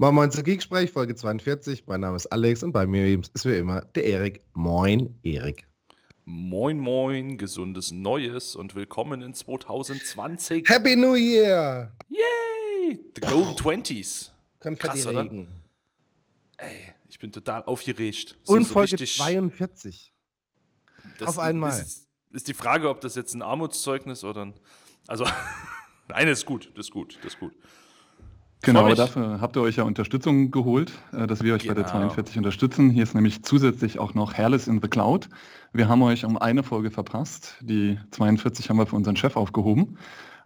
Moin Moin zur Geeksprech, Folge 42. Mein Name ist Alex und bei mir ist wie immer der Erik. Moin, Erik. Moin Moin, gesundes Neues und willkommen in 2020. Happy New Year! Yay! The Golden Twenties. Konfetti Regen. Ey, ich bin total aufgeregt. So, und Folge so 42. Auf einmal. Ist, ist die Frage, ob das jetzt ein Armutszeugnis oder ein. Also, nein, das ist gut, das ist gut, das ist gut. Genau, aber dafür habt ihr euch ja Unterstützung geholt, äh, dass wir euch genau. bei der 42 genau. unterstützen. Hier ist nämlich zusätzlich auch noch Hairless in the Cloud. Wir haben euch um eine Folge verpasst. Die 42 haben wir für unseren Chef aufgehoben.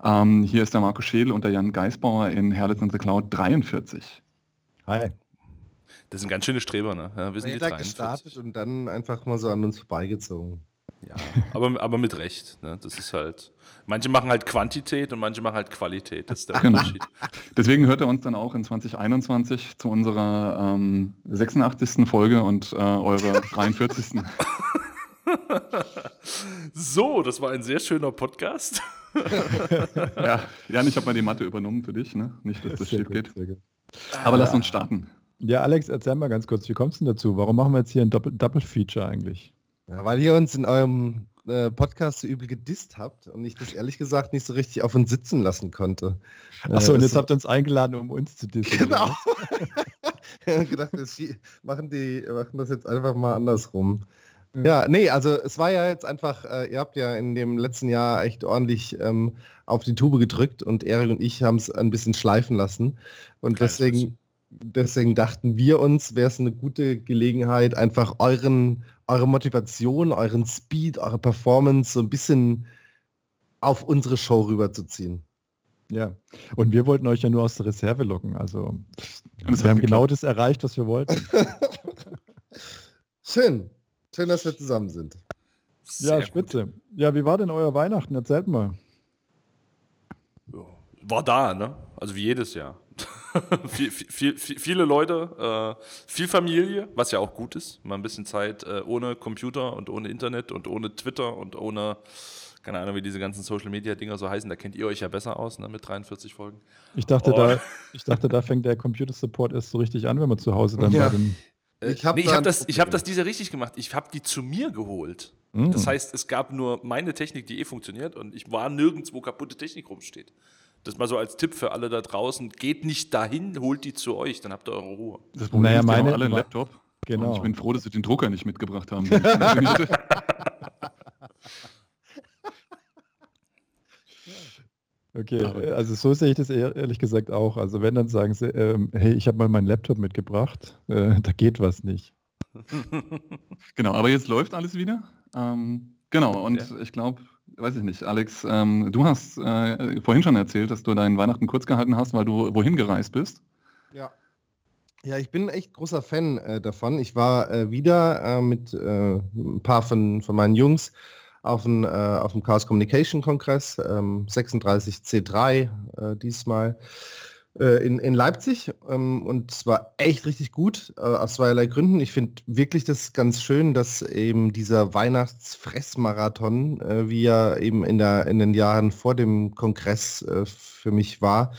Ähm, hier ist der Marco Scheel und der Jan Geisbauer in Hairless in the Cloud 43. Hi. Das sind ganz schöne Streber, ne? Ja, wir sind 43. gestartet und dann einfach mal so an uns vorbeigezogen. Ja, aber, aber mit Recht. Ne? Das ist halt. Manche machen halt Quantität und manche machen halt Qualität. Das ist der genau. Unterschied. Deswegen hört er uns dann auch in 2021 zu unserer ähm, 86. Folge und äh, eurer 43. so, das war ein sehr schöner Podcast. ja, Jan, ich habe mal die Matte übernommen für dich, ne? Nicht, dass das schief geht. Aber lass uns starten. Ja, Alex, erzähl mal ganz kurz, wie kommst du denn dazu? Warum machen wir jetzt hier ein Doppel Double Feature eigentlich? Ja, weil ihr uns in eurem äh, Podcast so übel gedisst habt und ich das ehrlich gesagt nicht so richtig auf uns sitzen lassen konnte. Achso, äh, und jetzt habt ihr uns eingeladen, um uns zu dissen. Genau. ich habe gedacht, wir machen, die, machen das jetzt einfach mal andersrum. Ja, nee, also es war ja jetzt einfach, äh, ihr habt ja in dem letzten Jahr echt ordentlich ähm, auf die Tube gedrückt und Erik und ich haben es ein bisschen schleifen lassen. Und Kein deswegen, deswegen dachten wir uns, wäre es eine gute Gelegenheit, einfach euren, eure Motivation, euren Speed, eure Performance so ein bisschen auf unsere Show rüberzuziehen. Ja, und wir wollten euch ja nur aus der Reserve locken. Also wir haben genau das erreicht, was wir wollten. Schön. Schön, dass wir zusammen sind. Sehr ja, spitze. Gut. Ja, wie war denn euer Weihnachten? Erzählt mal. War da, ne? Also wie jedes Jahr. viel, viel, viel, viele Leute, äh, viel Familie, was ja auch gut ist. Mal ein bisschen Zeit äh, ohne Computer und ohne Internet und ohne Twitter und ohne, keine Ahnung, wie diese ganzen Social Media Dinger so heißen. Da kennt ihr euch ja besser aus, ne, mit 43 Folgen. Ich dachte, oh. da, ich dachte, da fängt der Computer Support erst so richtig an, wenn man zu Hause dann ja. bei den. Äh, ich habe nee, hab das, hab das diese richtig gemacht. Ich habe die zu mir geholt. Mhm. Das heißt, es gab nur meine Technik, die eh funktioniert und ich war nirgends, wo kaputte Technik rumsteht. Das mal so als Tipp für alle da draußen. Geht nicht dahin, holt die zu euch, dann habt ihr eure Ruhe. Das Problem naja, ist, meine, alle einen Laptop. Genau. Und ich bin froh, dass sie den Drucker nicht mitgebracht haben. okay, also so sehe ich das ehrlich gesagt auch. Also wenn, dann sagen sie, ähm, hey, ich habe mal meinen Laptop mitgebracht, äh, da geht was nicht. genau, aber jetzt läuft alles wieder. Ähm, genau, und ja. ich glaube, weiß ich nicht, Alex, ähm, du hast äh, vorhin schon erzählt, dass du deinen Weihnachten kurz gehalten hast, weil du wohin gereist bist. Ja. Ja, ich bin echt großer Fan äh, davon. Ich war äh, wieder äh, mit äh, ein paar von, von meinen Jungs auf, ein, äh, auf dem Chaos Communication Kongress, ähm, 36C3 diesmal. Äh, in, in Leipzig ähm, und es war echt richtig gut äh, aus zweierlei Gründen. Ich finde wirklich das ganz schön, dass eben dieser Weihnachtsfressmarathon, äh, wie er eben in, der, in den Jahren vor dem Kongress äh, für mich war,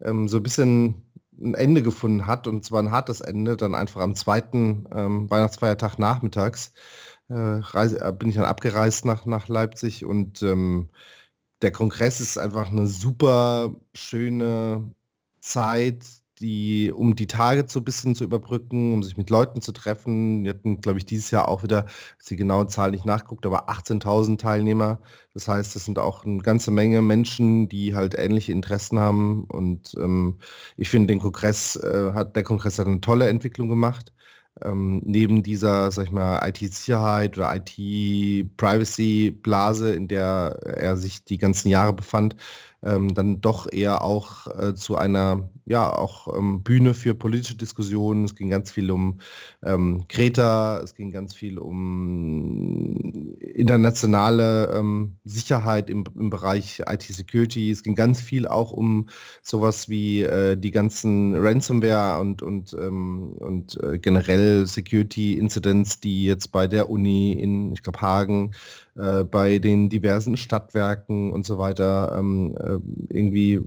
ähm, so ein bisschen ein Ende gefunden hat und zwar ein hartes Ende, dann einfach am zweiten ähm, Weihnachtsfeiertag nachmittags äh, reise, äh, bin ich dann abgereist nach, nach Leipzig und ähm, der Kongress ist einfach eine super schöne Zeit, die, um die Tage so ein bisschen zu überbrücken, um sich mit Leuten zu treffen. Wir hatten, glaube ich, dieses Jahr auch wieder, die genaue Zahl nicht nachguckt, aber 18.000 Teilnehmer. Das heißt, das sind auch eine ganze Menge Menschen, die halt ähnliche Interessen haben. Und ähm, ich finde, den Kongress äh, hat, der Kongress hat eine tolle Entwicklung gemacht. Ähm, neben dieser, sag ich mal, IT-Sicherheit oder IT-Privacy-Blase, in der er sich die ganzen Jahre befand, ähm, dann doch eher auch äh, zu einer ja auch ähm, Bühne für politische Diskussionen. Es ging ganz viel um ähm, Kreta, es ging ganz viel um internationale ähm, Sicherheit im, im Bereich IT-Security. Es ging ganz viel auch um sowas wie äh, die ganzen Ransomware und, und, ähm, und äh, generell Security-Incidents, die jetzt bei der Uni in, ich glaube, Hagen, äh, bei den diversen Stadtwerken und so weiter ähm, äh, äh, irgendwie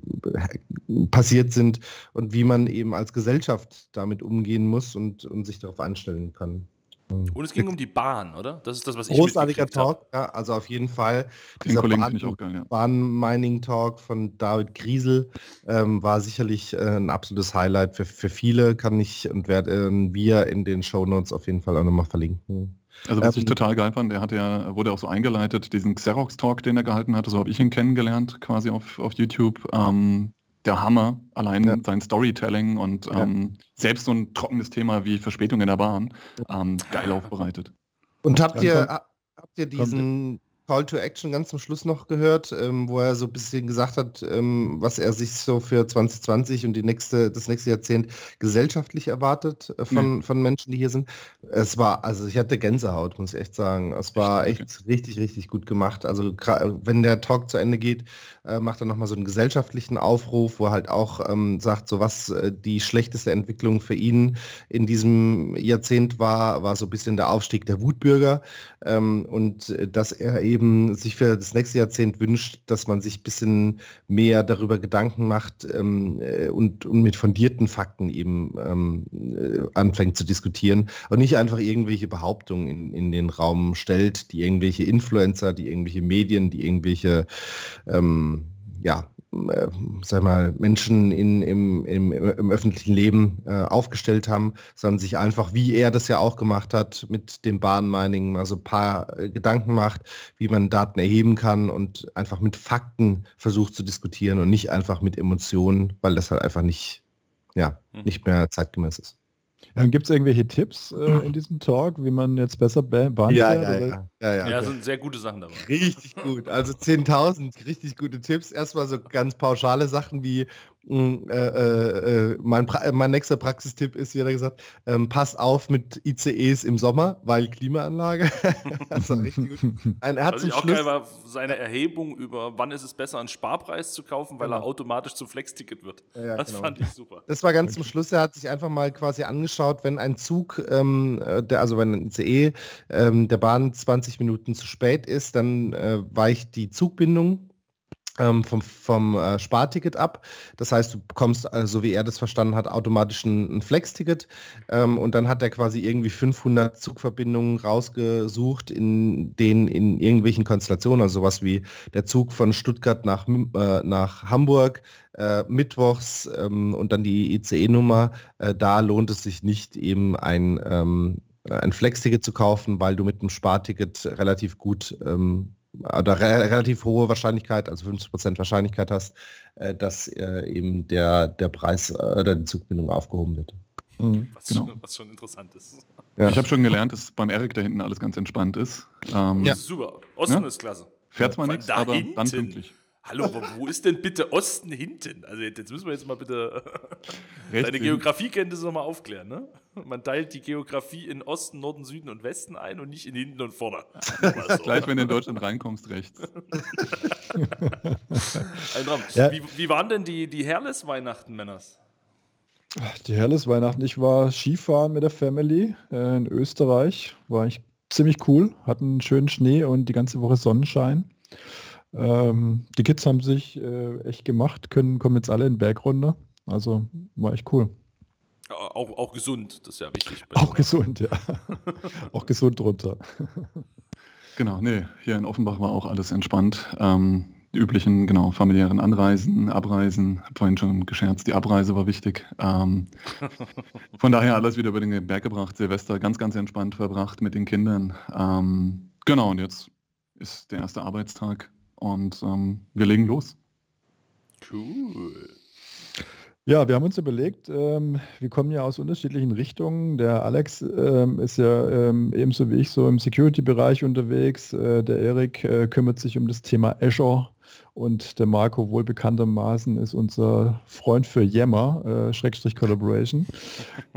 passiert sind und wie man eben als Gesellschaft damit umgehen muss und, und sich darauf einstellen kann. Und es ging um die Bahn, oder? Das ist das, was ich Großartiger Talk, ja, also auf jeden Fall. Den Kollegen Bahn, ich auch geil, ja. Bahn-Mining-Talk von David Griesel ähm, war sicherlich äh, ein absolutes Highlight für, für viele, kann ich und werden wir in den Show Notes auf jeden Fall auch nochmal verlinken. Also was ähm, ich total geil fand, der hat ja, wurde auch so eingeleitet, diesen Xerox-Talk, den er gehalten hatte, so habe ich ihn kennengelernt, quasi auf, auf YouTube. Ähm, der Hammer, allein ja. sein Storytelling und ja. ähm, selbst so ein trockenes Thema wie Verspätung in der Bahn, ähm, geil aufbereitet. Und habt ihr, habt ihr diesen Call to Action ganz zum Schluss noch gehört, ähm, wo er so ein bisschen gesagt hat, ähm, was er sich so für 2020 und die nächste, das nächste Jahrzehnt gesellschaftlich erwartet äh, von, mhm. von Menschen, die hier sind. Es war, also ich hatte Gänsehaut, muss ich echt sagen. Es war echt, echt richtig, richtig gut gemacht. Also wenn der Talk zu Ende geht, äh, macht er nochmal so einen gesellschaftlichen Aufruf, wo er halt auch ähm, sagt, so was äh, die schlechteste Entwicklung für ihn in diesem Jahrzehnt war, war so ein bisschen der Aufstieg der Wutbürger ähm, und äh, dass er eben sich für das nächste Jahrzehnt wünscht, dass man sich ein bisschen mehr darüber Gedanken macht ähm, äh, und, und, mit fundierten Fakten eben ähm, äh, anfängt zu diskutieren und nicht einfach irgendwelche Behauptungen in, in den Raum stellt, die irgendwelche Influencer, die irgendwelche Medien, die irgendwelche ähm, ja, äh, sag mal, Menschen in, im, im, im öffentlichen Leben äh, aufgestellt haben, sondern sich einfach, wie er das ja auch gemacht hat, mit dem Bahnmining mal so ein paar äh, Gedanken macht, wie man Daten erheben kann und einfach mit Fakten versucht zu diskutieren und nicht einfach mit Emotionen, weil das halt einfach nicht, ja, mhm. nicht mehr zeitgemäß ist. Dann gibt es irgendwelche Tipps äh, in diesem Talk, wie man jetzt besser Bahn ja, ja, ja, ja, ja, ja. Ja, sind sehr gute Sachen dabei. Richtig gut. Also 10.000 richtig gute Tipps. Erstmal so ganz pauschale Sachen wie äh, äh, äh, mein, pra mein nächster Praxistipp ist, wie er gesagt, ähm, pass auf mit ICEs im Sommer, weil Klimaanlage. also richtig gut. Ein, er hat ich auch geil war, seine Erhebung über, wann ist es besser, einen Sparpreis zu kaufen, weil genau. er automatisch zum Flex-Ticket wird. Ja, das genau. fand ich super. Das war ganz zum Schluss. Er hat sich einfach mal quasi angeschaut, wenn ein Zug, ähm, der, also wenn ein ICE ähm, der Bahn 20 Minuten zu spät ist, dann äh, weicht die Zugbindung vom, vom äh, Sparticket ab. Das heißt, du bekommst, äh, so wie er das verstanden hat, automatisch ein, ein Flex-Ticket. Ähm, und dann hat er quasi irgendwie 500 Zugverbindungen rausgesucht, in denen in irgendwelchen Konstellationen, also sowas wie der Zug von Stuttgart nach, äh, nach Hamburg, äh, mittwochs ähm, und dann die ICE-Nummer, äh, da lohnt es sich nicht eben ein, ähm, ein Flex-Ticket zu kaufen, weil du mit dem Sparticket relativ gut ähm, oder re relativ hohe Wahrscheinlichkeit, also 50% Wahrscheinlichkeit hast, äh, dass äh, eben der, der Preis äh, oder die Zugbindung aufgehoben wird. Mhm, was, genau. schon, was, schon, interessant ist. Ja. Ich habe schon gelernt, dass beim Erik da hinten alles ganz entspannt ist. Ähm, ja. Super. Osten ja? ist klasse. Fährt zwar nichts, aber hinten. dann pünktlich. Hallo, aber wo ist denn bitte Osten hinten? Also jetzt müssen wir jetzt mal bitte deine Geografiekenntnisse nochmal aufklären. Ne? Man teilt die Geografie in Osten, Norden, Süden und Westen ein und nicht in hinten und vorne. So. Gleich, wenn du in Deutschland reinkommst, rechts. Ein Traum. Ja. Wie, wie, waren denn die, die Herles-Weihnachten, Männers? Die Herles-Weihnachten, ich war Skifahren mit der Family äh, in Österreich. War ich ziemlich cool, hatten schönen Schnee und die ganze Woche Sonnenschein. Ähm, die Kids haben sich äh, echt gemacht, können, kommen jetzt alle in den Berg runter. Also war echt cool. Auch, auch gesund, das ist ja wichtig. Auch gesund, ja. auch gesund runter. genau, nee, hier in Offenbach war auch alles entspannt. Ähm, die üblichen, genau, familiären Anreisen, Abreisen, hab vorhin schon gescherzt, die Abreise war wichtig. Ähm, von daher alles wieder über den Berg gebracht, Silvester ganz, ganz entspannt verbracht mit den Kindern. Ähm, genau, und jetzt ist der erste Arbeitstag und ähm, wir legen los. Cool. Ja, wir haben uns überlegt, ähm, wir kommen ja aus unterschiedlichen Richtungen. Der Alex ähm, ist ja ähm, ebenso wie ich so im Security-Bereich unterwegs. Äh, der Erik äh, kümmert sich um das Thema Azure und der Marco wohlbekanntermaßen ist unser Freund für Yammer, äh, Schrägstrich Collaboration.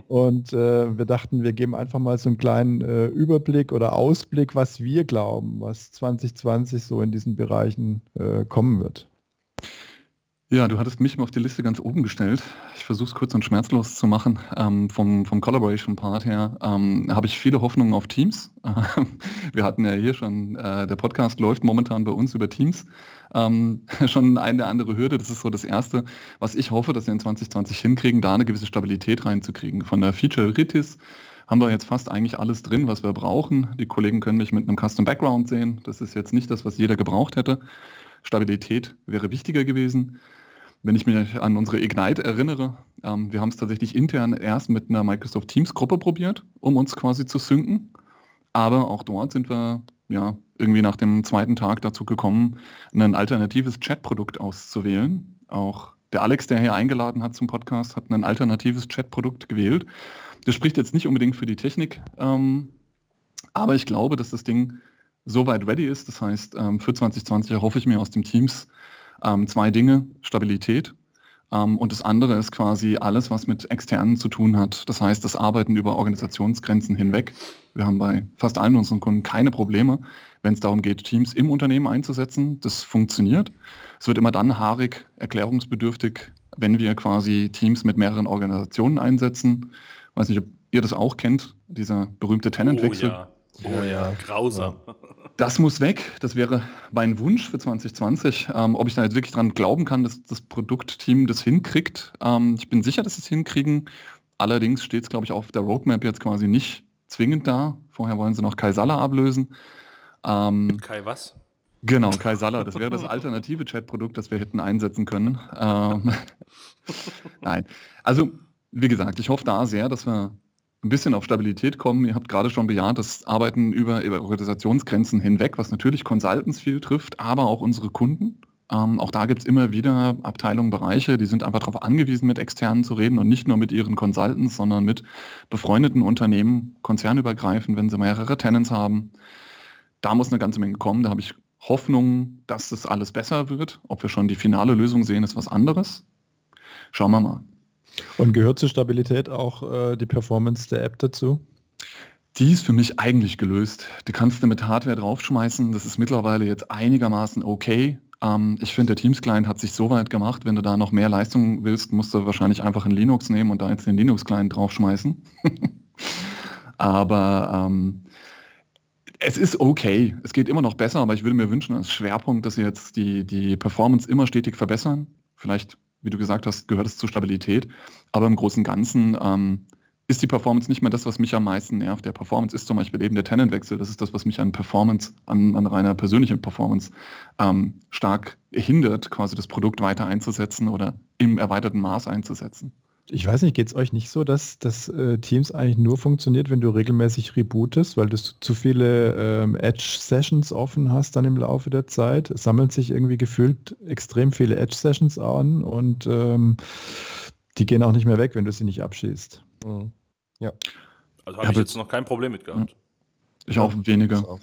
Und äh, wir dachten, wir geben einfach mal so einen kleinen äh, Überblick oder Ausblick, was wir glauben, was 2020 so in diesen Bereichen äh, kommen wird. Ja, du hattest mich mal auf die Liste ganz oben gestellt. Ich versuche es kurz und schmerzlos zu machen. Ähm, vom, vom Collaboration-Part her ähm, habe ich viele Hoffnungen auf Teams. wir hatten ja hier schon, äh, der Podcast läuft momentan bei uns über Teams. Ähm, schon eine andere Hürde. Das ist so das Erste, was ich hoffe, dass wir in 2020 hinkriegen, da eine gewisse Stabilität reinzukriegen. Von der Feature-Ritis haben wir jetzt fast eigentlich alles drin, was wir brauchen. Die Kollegen können mich mit einem Custom Background sehen. Das ist jetzt nicht das, was jeder gebraucht hätte. Stabilität wäre wichtiger gewesen. Wenn ich mich an unsere Ignite erinnere, ähm, wir haben es tatsächlich intern erst mit einer Microsoft Teams Gruppe probiert, um uns quasi zu synken. Aber auch dort sind wir ja irgendwie nach dem zweiten Tag dazu gekommen, ein alternatives Chat-Produkt auszuwählen. Auch der Alex, der hier eingeladen hat zum Podcast, hat ein alternatives Chat-Produkt gewählt. Das spricht jetzt nicht unbedingt für die Technik, ähm, aber ich glaube, dass das Ding soweit ready ist. Das heißt, ähm, für 2020 erhoffe ich mir aus dem Teams ähm, zwei Dinge, Stabilität ähm, und das andere ist quasi alles, was mit Externen zu tun hat. Das heißt, das Arbeiten über Organisationsgrenzen hinweg. Wir haben bei fast allen unseren Kunden keine Probleme, wenn es darum geht, Teams im Unternehmen einzusetzen. Das funktioniert. Es wird immer dann haarig, erklärungsbedürftig, wenn wir quasi Teams mit mehreren Organisationen einsetzen. Ich weiß nicht, ob ihr das auch kennt, dieser berühmte Tenantwechsel. Oh ja. Oh ja, grausam. Das muss weg. Das wäre mein Wunsch für 2020. Ähm, ob ich da jetzt wirklich dran glauben kann, dass das Produktteam das hinkriegt. Ähm, ich bin sicher, dass sie es hinkriegen. Allerdings steht es, glaube ich, auf der Roadmap jetzt quasi nicht zwingend da. Vorher wollen sie noch Kai Sala ablösen. Ähm, Kai was? Genau, Kai Sala. Das wäre das alternative Chat-Produkt, das wir hätten einsetzen können. Ähm, Nein. Also, wie gesagt, ich hoffe da sehr, dass wir ein bisschen auf Stabilität kommen. Ihr habt gerade schon bejaht, das Arbeiten über, über Organisationsgrenzen hinweg, was natürlich Consultants viel trifft, aber auch unsere Kunden. Ähm, auch da gibt es immer wieder Abteilungen, Bereiche, die sind einfach darauf angewiesen, mit Externen zu reden und nicht nur mit ihren Consultants, sondern mit befreundeten Unternehmen, konzernübergreifend, wenn sie mehrere Tenants haben. Da muss eine ganze Menge kommen. Da habe ich Hoffnung, dass das alles besser wird. Ob wir schon die finale Lösung sehen, ist was anderes. Schauen wir mal. Und gehört zur Stabilität auch äh, die Performance der App dazu? Die ist für mich eigentlich gelöst. Die kannst du mit Hardware draufschmeißen. Das ist mittlerweile jetzt einigermaßen okay. Ähm, ich finde, der Teams-Client hat sich so weit gemacht, wenn du da noch mehr Leistung willst, musst du wahrscheinlich einfach ein Linux nehmen und da jetzt den Linux-Client draufschmeißen. aber ähm, es ist okay. Es geht immer noch besser, aber ich würde mir wünschen als Schwerpunkt, dass sie jetzt die, die Performance immer stetig verbessern. Vielleicht wie du gesagt hast, gehört es zur Stabilität. Aber im Großen und Ganzen ähm, ist die Performance nicht mehr das, was mich am meisten nervt. Der Performance ist zum Beispiel eben der Tenantwechsel. Das ist das, was mich an Performance, an, an reiner persönlichen Performance ähm, stark hindert, quasi das Produkt weiter einzusetzen oder im erweiterten Maß einzusetzen. Ich weiß nicht, geht es euch nicht so, dass das äh, Teams eigentlich nur funktioniert, wenn du regelmäßig rebootest, weil du zu viele ähm, Edge-Sessions offen hast dann im Laufe der Zeit? Es sammeln sich irgendwie gefühlt extrem viele Edge-Sessions an und ähm, die gehen auch nicht mehr weg, wenn du sie nicht abschießt. Mhm. Ja. Also habe ich jetzt noch kein Problem mit gehabt. Ich auch weniger. Auch.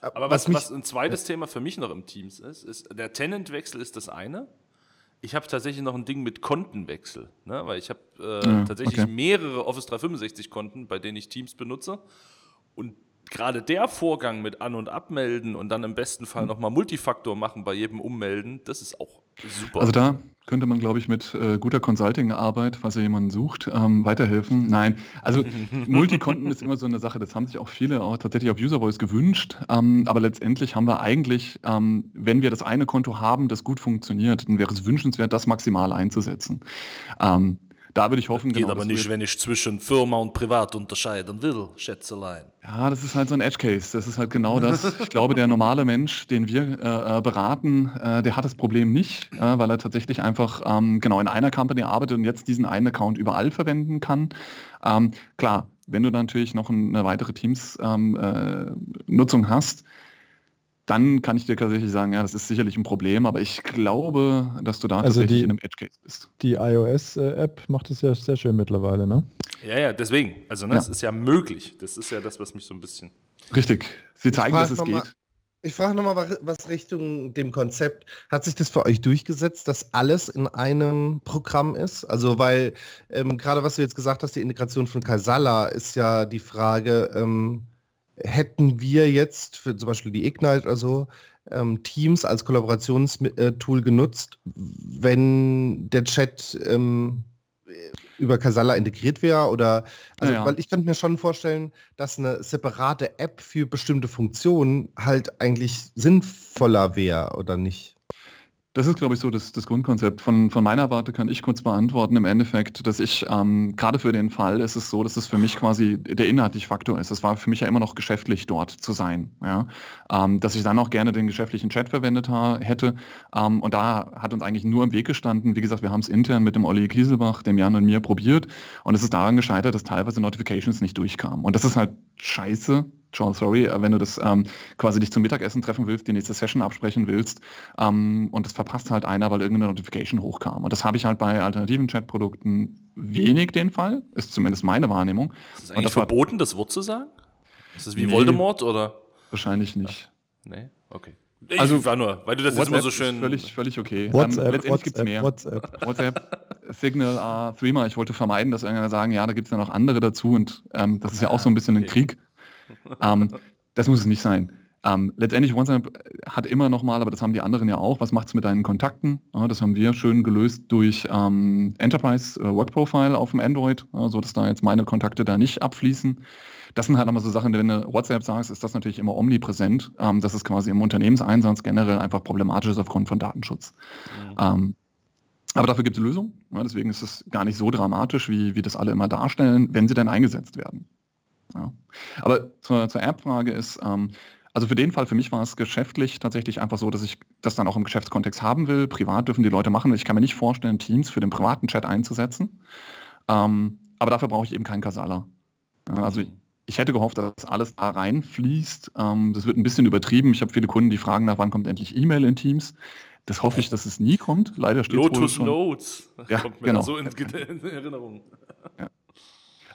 Aber was, was, was ein zweites Thema für mich noch im Teams ist, ist der Tenant-Wechsel ist das eine. Ich habe tatsächlich noch ein Ding mit Kontenwechsel, ne? weil ich habe äh, ja, tatsächlich okay. mehrere Office 365 Konten, bei denen ich Teams benutze. Und gerade der Vorgang mit An- und Abmelden und dann im besten Fall nochmal Multifaktor machen bei jedem Ummelden, das ist auch super. Also da könnte man, glaube ich, mit äh, guter Consulting-Arbeit, falls ihr jemanden sucht, ähm, weiterhelfen. Nein, also Multikonten ist immer so eine Sache, das haben sich auch viele auch tatsächlich auf User Voice gewünscht. Ähm, aber letztendlich haben wir eigentlich, ähm, wenn wir das eine Konto haben, das gut funktioniert, dann wäre es wünschenswert, das maximal einzusetzen. Da würde ich hoffen, das geht genau, aber nicht, wenn ich zwischen Firma und Privat unterscheiden will, Schätzelein. Ja, das ist halt so ein Edge Case. Das ist halt genau das. Ich glaube, der normale Mensch, den wir äh, äh, beraten, äh, der hat das Problem nicht, äh, weil er tatsächlich einfach ähm, genau in einer Company arbeitet und jetzt diesen einen Account überall verwenden kann. Ähm, klar, wenn du natürlich noch eine weitere Teams-Nutzung ähm, äh, hast, dann kann ich dir tatsächlich sagen, ja, das ist sicherlich ein Problem, aber ich glaube, dass du da also tatsächlich die, in einem Edge Case bist. Die iOS-App macht es ja sehr schön mittlerweile, ne? Ja, ja, deswegen. Also, ne, ja. es ist ja möglich. Das ist ja das, was mich so ein bisschen. Richtig. Sie zeigen, dass es geht. Mal, ich frage nochmal was Richtung dem Konzept. Hat sich das für euch durchgesetzt, dass alles in einem Programm ist? Also, weil ähm, gerade was du jetzt gesagt hast, die Integration von Kaisala ist ja die Frage, ähm, hätten wir jetzt für zum Beispiel die Ignite oder so, ähm, Teams als Kollaborationstool genutzt, wenn der Chat ähm, über Casala integriert wäre oder also ja, weil ich könnte mir schon vorstellen, dass eine separate App für bestimmte Funktionen halt eigentlich sinnvoller wäre oder nicht. Das ist, glaube ich, so das, das Grundkonzept. Von, von meiner Warte kann ich kurz beantworten im Endeffekt, dass ich ähm, gerade für den Fall ist es so, dass es für mich quasi der inhaltliche Faktor ist. Es war für mich ja immer noch geschäftlich dort zu sein. Ja? Ähm, dass ich dann auch gerne den geschäftlichen Chat verwendet hätte. Ähm, und da hat uns eigentlich nur im Weg gestanden. Wie gesagt, wir haben es intern mit dem Olli Kieselbach, dem Jan und mir probiert. Und es ist daran gescheitert, dass teilweise Notifications nicht durchkamen. Und das ist halt scheiße, John, sorry, äh, wenn du das ähm, quasi dich zum Mittagessen treffen willst, die nächste Session absprechen willst ähm, und das verpasst halt einer, weil irgendeine Notification hochkam. Und das habe ich halt bei alternativen Chatprodukten wenig den Fall, ist zumindest meine Wahrnehmung. Ist es eigentlich das verboten, das Wort zu sagen? Ist das wie nee, Voldemort oder? Wahrscheinlich nicht. Ach, nee, okay. Ich also war nur, weil du das WhatsApp jetzt immer so schön. Völlig, völlig okay. WhatsApp, ähm, letztendlich gibt es mehr. WhatsApp, WhatsApp Signal, uh, Threema. Ich wollte vermeiden, dass irgendwer sagen, ja, da gibt es ja noch andere dazu und ähm, das ist ja auch so ein bisschen ein Krieg. Ähm, das muss es nicht sein. Ähm, letztendlich WhatsApp hat immer noch mal, aber das haben die anderen ja auch, was macht es mit deinen Kontakten? Ja, das haben wir schön gelöst durch ähm, Enterprise äh, Work Profile auf dem Android, ja, so dass da jetzt meine Kontakte da nicht abfließen. Das sind halt nochmal so Sachen, wenn du WhatsApp sagst, ist das natürlich immer omnipräsent. Ähm, das ist quasi im Unternehmenseinsatz generell einfach problematisch ist aufgrund von Datenschutz. Mhm. Ähm, aber dafür gibt es Lösungen. Ja, deswegen ist es gar nicht so dramatisch, wie, wie das alle immer darstellen, wenn sie denn eingesetzt werden. Ja. Aber zur, zur App-Frage ist, ähm, also für den Fall, für mich war es geschäftlich tatsächlich einfach so, dass ich das dann auch im Geschäftskontext haben will. Privat dürfen die Leute machen. Ich kann mir nicht vorstellen, Teams für den privaten Chat einzusetzen. Ähm, aber dafür brauche ich eben keinen Kasala. Ja, also ich, ich, hätte gehofft, dass alles da reinfließt. Ähm, das wird ein bisschen übertrieben. Ich habe viele Kunden, die fragen nach, wann kommt endlich E-Mail in Teams. Das hoffe ich, dass es nie kommt. Leider steht Lotus wohl schon. Notes. Ja, kommt mir genau. so in, in Erinnerung. Ja.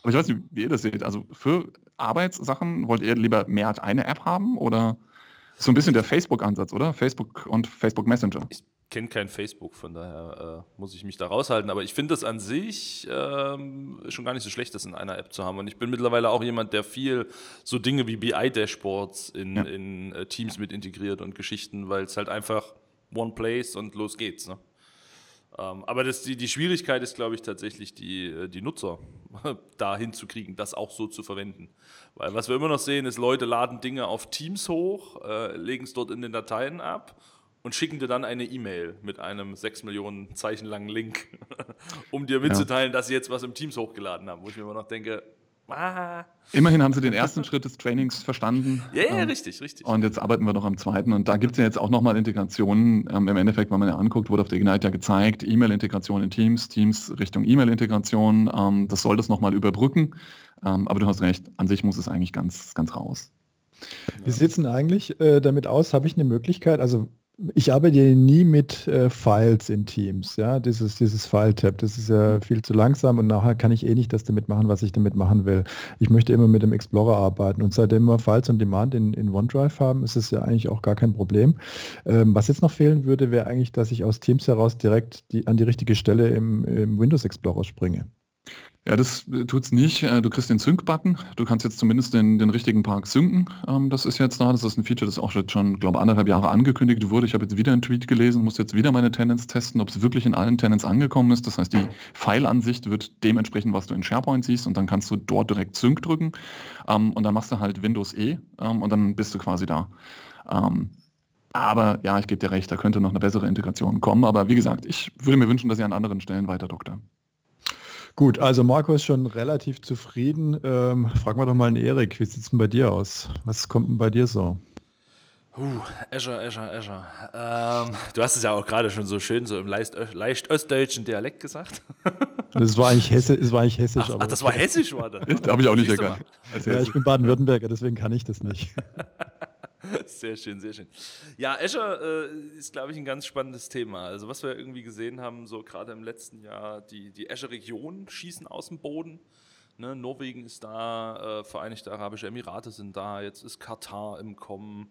Aber ich weiß nicht, wie ihr das seht. Also für Arbeitssachen wollt ihr lieber mehr als eine App haben oder so ein bisschen der Facebook-Ansatz, oder? Facebook und Facebook Messenger. Ich kenne kein Facebook, von daher äh, muss ich mich da raushalten. Aber ich finde das an sich ähm, schon gar nicht so schlecht, das in einer App zu haben. Und ich bin mittlerweile auch jemand, der viel so Dinge wie BI-Dashboards in, ja. in äh, Teams mit integriert und Geschichten, weil es halt einfach One Place und los geht's. Ne? Ähm, aber das, die, die Schwierigkeit ist, glaube ich, tatsächlich die, äh, die Nutzer da hinzukriegen, das auch so zu verwenden. Weil was wir immer noch sehen, ist, Leute laden Dinge auf Teams hoch, äh, legen es dort in den Dateien ab und schicken dir dann eine E-Mail mit einem 6 Millionen Zeichen langen Link, um dir mitzuteilen, ja. dass sie jetzt was im Teams hochgeladen haben. Wo ich mir immer noch denke, Ah. Immerhin haben sie den ersten Schritt des Trainings verstanden. Ja, ja, ähm, richtig, richtig. Und jetzt arbeiten wir noch am zweiten. Und da gibt es ja jetzt auch nochmal Integrationen. Ähm, Im Endeffekt, wenn man ja anguckt, wurde auf der Ignite ja gezeigt, E-Mail-Integration in Teams, Teams Richtung E-Mail-Integration. Ähm, das soll das nochmal überbrücken. Ähm, aber du hast recht, an sich muss es eigentlich ganz, ganz raus. Wie sieht es denn eigentlich äh, damit aus? Habe ich eine Möglichkeit? Also ich arbeite nie mit äh, Files in Teams, ja, dieses, dieses File-Tab, das ist ja mhm. viel zu langsam und nachher kann ich eh nicht das damit machen, was ich damit machen will. Ich möchte immer mit dem Explorer arbeiten und seitdem wir Files on Demand in, in OneDrive haben, ist es ja eigentlich auch gar kein Problem. Ähm, was jetzt noch fehlen würde, wäre eigentlich, dass ich aus Teams heraus direkt die, an die richtige Stelle im, im Windows Explorer springe. Ja, das äh, es nicht. Äh, du kriegst den Sync-Button. Du kannst jetzt zumindest den, den richtigen Park synken. Ähm, das ist jetzt da. Das ist ein Feature, das auch schon, glaube anderthalb Jahre angekündigt wurde. Ich habe jetzt wieder einen Tweet gelesen, muss jetzt wieder meine Tenants testen, ob es wirklich in allen Tenants angekommen ist. Das heißt, die File-Ansicht wird dementsprechend, was du in SharePoint siehst und dann kannst du dort direkt Sync drücken ähm, und dann machst du halt Windows E ähm, und dann bist du quasi da. Aber ja, ich gebe dir recht, da könnte noch eine bessere Integration kommen. Aber wie gesagt, ich würde mir wünschen, dass ihr an anderen Stellen weiter doktern. Gut, also Marco ist schon relativ zufrieden. Ähm, fragen wir doch mal einen Erik, wie sieht es denn bei dir aus? Was kommt denn bei dir so? Uh, Azure, Azure, Azure. Ähm, du hast es ja auch gerade schon so schön so im leicht, leicht ostdeutschen Dialekt gesagt. Das war eigentlich, Hesse, das war eigentlich hessisch. Ach, ach das war hessisch, war das? Das habe ich auch nicht erkannt. Ja, ich bin Baden-Württemberger, deswegen kann ich das nicht. Sehr schön, sehr schön. Ja, Azure äh, ist, glaube ich, ein ganz spannendes Thema. Also was wir irgendwie gesehen haben, so gerade im letzten Jahr, die, die Azure-Region schießen aus dem Boden. Ne, Norwegen ist da, äh, Vereinigte Arabische Emirate sind da, jetzt ist Katar im Kommen.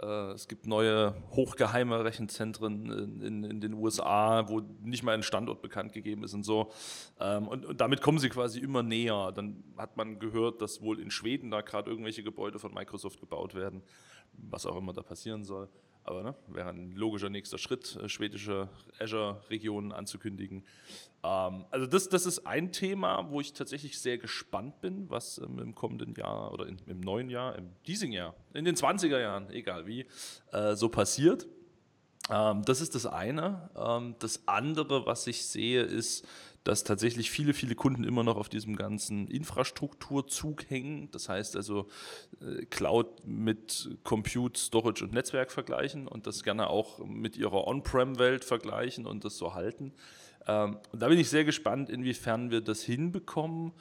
Äh, es gibt neue hochgeheime Rechenzentren in, in, in, den USA, wo nicht mal ein Standort bekannt gegeben ist und so. Ähm, und, und, damit kommen sie quasi immer näher. Dann hat man gehört, dass wohl in Schweden da gerade irgendwelche Gebäude von Microsoft gebaut werden was auch immer da passieren soll. aber ne, wäre ein logischer nächster Schritt, äh, schwedische Azure-Regionen anzukündigen. Ähm, also das, das ist ein Thema, wo ich tatsächlich sehr gespannt bin, was ähm, im kommenden Jahr oder in, im neuen Jahr, im diesem Jahr, in den 20er Jahren, egal wie, äh, so passiert. Ähm, das ist das eine. Ähm, das andere, was ich sehe, ist, dass tatsächlich viele, viele Kunden immer noch auf diesem ganzen Infrastrukturzug hängen. Das heißt also äh, Cloud mit Compute, Storage und Netzwerk vergleichen und das gerne auch mit ihrer On-Prem-Welt vergleichen und das so halten. Ähm, und da bin ich sehr gespannt, inwiefern wir das hinbekommen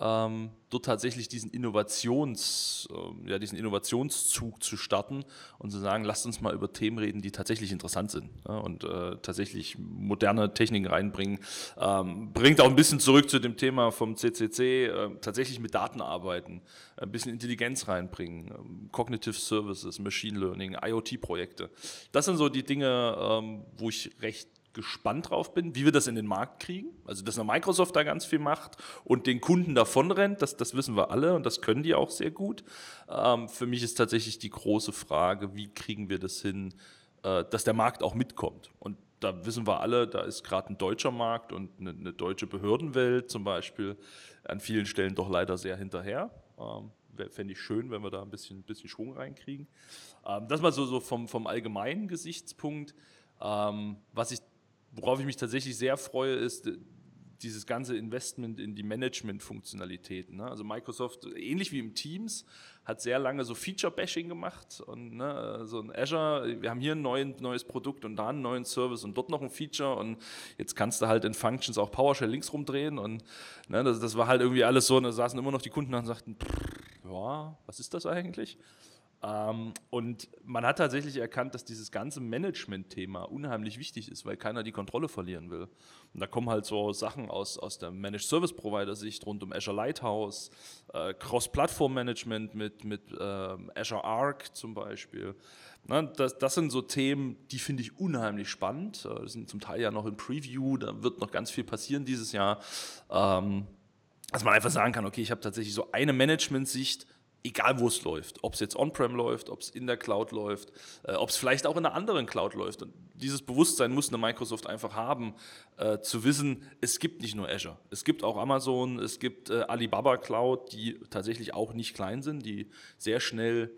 ähm, dort tatsächlich diesen Innovations, äh, ja, diesen Innovationszug zu starten und zu sagen, lasst uns mal über Themen reden, die tatsächlich interessant sind ja, und äh, tatsächlich moderne Techniken reinbringen. Ähm, bringt auch ein bisschen zurück zu dem Thema vom CCC, äh, tatsächlich mit Daten arbeiten, ein bisschen Intelligenz reinbringen, ähm, Cognitive Services, Machine Learning, IoT-Projekte. Das sind so die Dinge, ähm, wo ich recht gespannt drauf bin, wie wir das in den Markt kriegen. Also, dass eine Microsoft da ganz viel macht und den Kunden davon rennt, das, das wissen wir alle und das können die auch sehr gut. Ähm, für mich ist tatsächlich die große Frage, wie kriegen wir das hin, äh, dass der Markt auch mitkommt. Und da wissen wir alle, da ist gerade ein deutscher Markt und eine, eine, deutsche Behördenwelt zum Beispiel an vielen Stellen doch leider sehr hinterher. Ähm, Fände ich schön, wenn wir da ein bisschen, bisschen Schwung reinkriegen. Ähm, das mal so, so vom, vom allgemeinen Gesichtspunkt. Ähm, was ich worauf ich mich tatsächlich sehr freue, ist äh, dieses ganze Investment in die Management-Funktionalitäten. Ne? Also Microsoft, ähnlich wie im Teams, hat sehr lange so Feature-Bashing gemacht und ne, so ein Azure, wir haben hier ein neuen, neues Produkt und da einen neuen Service und dort noch ein Feature und jetzt kannst du halt in Functions auch PowerShell links rumdrehen und ne, das, das war halt irgendwie alles so und da saßen immer noch die Kunden und sagten, ja, was ist das eigentlich? Ähm, und man hat tatsächlich erkannt, dass dieses ganze Management-Thema unheimlich wichtig ist, weil keiner die Kontrolle verlieren will. Und da kommen halt so Sachen aus, aus der Managed Service Provider-Sicht rund um Azure Lighthouse, äh, Cross-Plattform-Management mit, mit äh, Azure Arc zum Beispiel. Na, das, das sind so Themen, die finde ich unheimlich spannend. Äh, sind zum Teil ja noch im Preview, da wird noch ganz viel passieren dieses Jahr. Ähm, dass man einfach sagen kann, okay, ich habe tatsächlich so eine Management-Sicht, egal wo es läuft, ob es jetzt on-prem läuft, ob es in der Cloud läuft, äh, ob es vielleicht auch in einer anderen Cloud läuft. Und dieses Bewusstsein muss eine Microsoft einfach haben, äh, zu wissen, es gibt nicht nur Azure, es gibt auch Amazon, es gibt äh, Alibaba Cloud, die tatsächlich auch nicht klein sind, die sehr schnell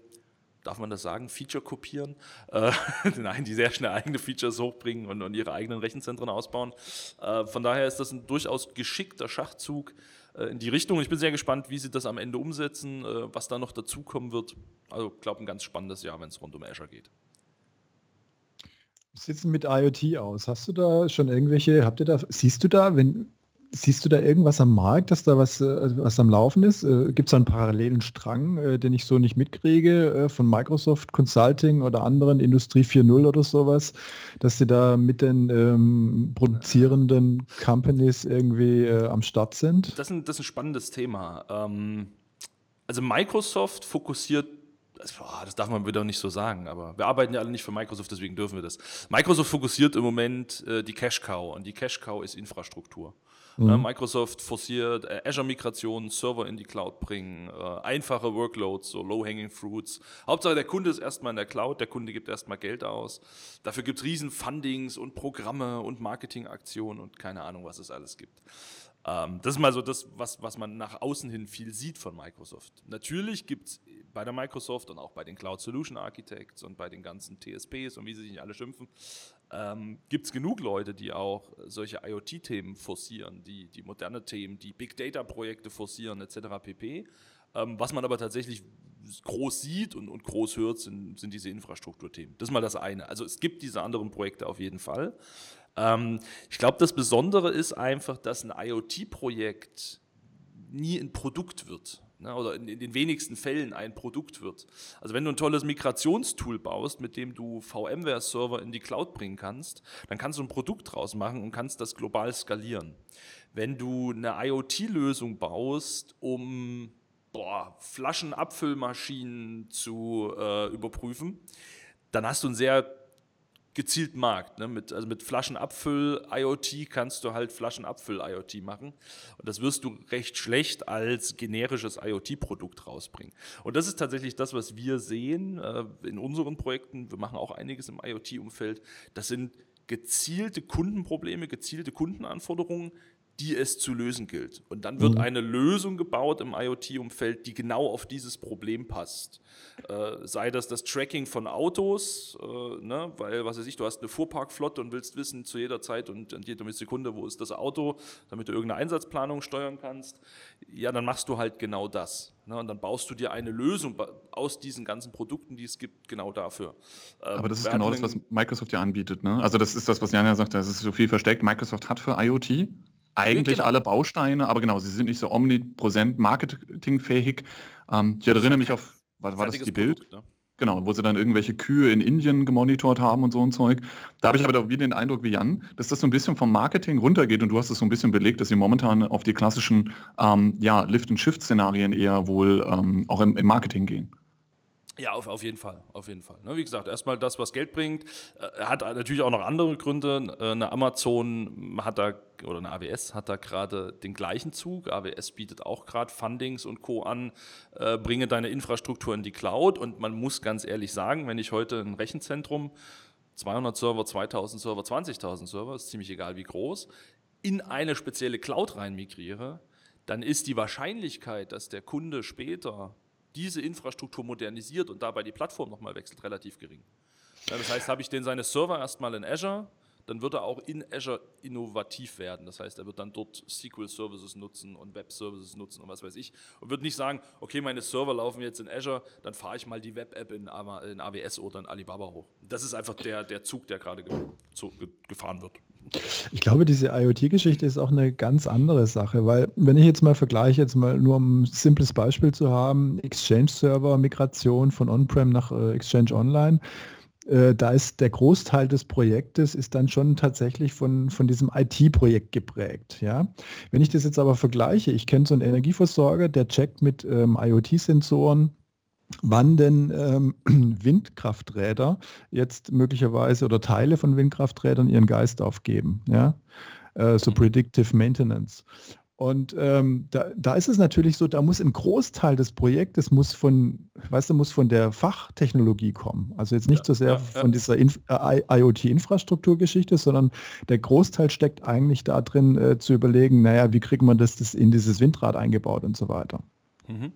darf man das sagen, Feature kopieren. Äh, nein, die sehr schnell eigene Features hochbringen und, und ihre eigenen Rechenzentren ausbauen. Äh, von daher ist das ein durchaus geschickter Schachzug, in die Richtung. Ich bin sehr gespannt, wie sie das am Ende umsetzen, äh, was da noch dazukommen wird. Also, ich glaube, ein ganz spannendes Jahr, wenn es rund um Azure geht. Wie sieht es mit IoT aus? Hast du da schon irgendwelche, habt ihr da, siehst du da, wenn, Siehst du da irgendwas am Markt, dass da was, äh, was am Laufen ist? Äh, Gibt es da einen parallelen Strang, äh, den ich so nicht mitkriege von Microsoft Consulting oder anderen Industrie 4.0 oder sowas, dass sie da mit den ähm, produzierenden Companies irgendwie äh, am Start sind? Das ist, ein, das ist ein spannendes Thema. Ähm, also Microsoft fokussiert das darf man wieder nicht so sagen, aber wir arbeiten ja alle nicht für Microsoft, deswegen dürfen wir das. Microsoft fokussiert im Moment äh, die Cash Cow und die Cash Cow ist Infrastruktur. Mhm. Microsoft forciert äh, Azure-Migrationen, Server in die Cloud bringen, äh, einfache Workloads, so Low-Hanging Fruits. Hauptsache der Kunde ist erstmal in der Cloud, der Kunde gibt erstmal Geld aus. Dafür gibt es riesen Fundings und Programme und Marketingaktionen und keine Ahnung, was es alles gibt. Ähm, das ist mal so das, was, was man nach außen hin viel sieht von Microsoft. Natürlich gibt es bei der Microsoft und auch bei den Cloud Solution Architects und bei den ganzen TSPs und wie sie sich nicht alle schimpfen, ähm, gibt es genug Leute, die auch solche IoT-Themen forcieren, die, die moderne Themen, die Big Data-Projekte forcieren etc. pp. Ähm, was man aber tatsächlich groß sieht und, und groß hört, sind, sind diese Infrastrukturthemen. Das ist mal das eine. Also es gibt diese anderen Projekte auf jeden Fall. Ähm, ich glaube, das Besondere ist einfach, dass ein IoT-Projekt nie ein Produkt wird oder in, in, den wenigsten Fällen ein Produkt wird. Also wenn du ein tolles Migrationstool baust, mit dem du VMware-Server in die Cloud bringen kannst, dann kannst du ein Produkt draus machen und kannst das global skalieren. Wenn du eine IoT-Lösung baust, um boah, Flaschenabfüllmaschinen zu äh, überprüfen, dann hast du ein sehr gezielt Markt. Ne? Mit, also mit Flaschenabfüll-IoT kannst du halt Flaschenabfüll-IoT machen. Und das wirst du recht schlecht als generisches IoT-Produkt rausbringen. Und das ist tatsächlich das, was wir sehen äh, in unseren Projekten. Wir machen auch einiges im IoT-Umfeld. Das sind gezielte Kundenprobleme, gezielte Kundenanforderungen, die es zu lösen gilt. Und dann wird mhm. eine Lösung gebaut im IoT-Umfeld, die genau auf dieses Problem passt. Äh, sei das das Tracking von Autos, äh, ne, weil, was weiß ich, du hast eine Fuhrparkflotte und willst wissen zu jeder Zeit und in jeder Sekunde, wo ist das Auto, damit du irgendeine Einsatzplanung steuern kannst. Ja, dann machst du halt genau das. Ne, und dann baust du dir eine Lösung aus diesen ganzen Produkten, die es gibt, genau dafür. Ähm, Aber das ist genau das, was Microsoft ja anbietet. Ne? Also das ist das, was Janja sagt, das ist so viel versteckt. Microsoft hat für IoT eigentlich genau. alle Bausteine, aber genau, sie sind nicht so omnipräsent marketingfähig. Ähm, ich erinnere mich auf, war, war das die Bild? Produkt, ne? Genau, wo sie dann irgendwelche Kühe in Indien gemonitort haben und so ein Zeug. Da habe ich aber wieder den Eindruck wie Jan, dass das so ein bisschen vom Marketing runtergeht und du hast es so ein bisschen belegt, dass sie momentan auf die klassischen ähm, ja, Lift-and-Shift-Szenarien eher wohl ähm, auch im, im Marketing gehen. Ja, auf, auf jeden Fall, auf jeden Fall. Ne, wie gesagt, erstmal das, was Geld bringt, äh, hat natürlich auch noch andere Gründe. Äh, eine Amazon hat da, oder eine AWS hat da gerade den gleichen Zug. AWS bietet auch gerade Fundings und Co. an, äh, bringe deine Infrastruktur in die Cloud. Und man muss ganz ehrlich sagen, wenn ich heute ein Rechenzentrum, 200 Server, 2000 Server, 20.000 Server, ist ziemlich egal wie groß, in eine spezielle Cloud rein migriere, dann ist die Wahrscheinlichkeit, dass der Kunde später diese Infrastruktur modernisiert und dabei die Plattform nochmal wechselt, relativ gering. Ja, das heißt, habe ich den seine Server erstmal in Azure, dann wird er auch in Azure innovativ werden. Das heißt, er wird dann dort SQL Services nutzen und Web Services nutzen und was weiß ich. Und wird nicht sagen, okay, meine Server laufen jetzt in Azure, dann fahre ich mal die Web-App in, in, AWS oder in Alibaba hoch. Das ist einfach der, der Zug, der gerade ge gefahren wird. Ich glaube, diese IoT-Geschichte ist auch eine ganz andere Sache, weil wenn ich jetzt mal vergleiche, jetzt mal nur um ein simples Beispiel zu haben, Exchange-Server, Migration von On-Prem nach äh, Exchange Online, äh, da ist der Großteil des Projektes ist dann schon tatsächlich von, von diesem IT-Projekt geprägt. Ja? Wenn ich das jetzt aber vergleiche, ich kenne so einen Energieversorger, der checkt mit ähm, IoT-Sensoren, wann denn ähm, Windkrafträder jetzt möglicherweise oder Teile von Windkrafträdern ihren Geist aufgeben. Ja? Äh, so Predictive Maintenance. Und ähm, da, da, ist es natürlich so, da muss ein Großteil des Projektes muss von, weißt du, muss von der Fachtechnologie kommen. Also jetzt nicht ja, so sehr ja, von ja. dieser äh, IoT-Infrastrukturgeschichte, sondern der Großteil steckt eigentlich da drin äh, zu überlegen, naja, wie kriegt man das, das in dieses Windrad eingebaut und so weiter. Mhm.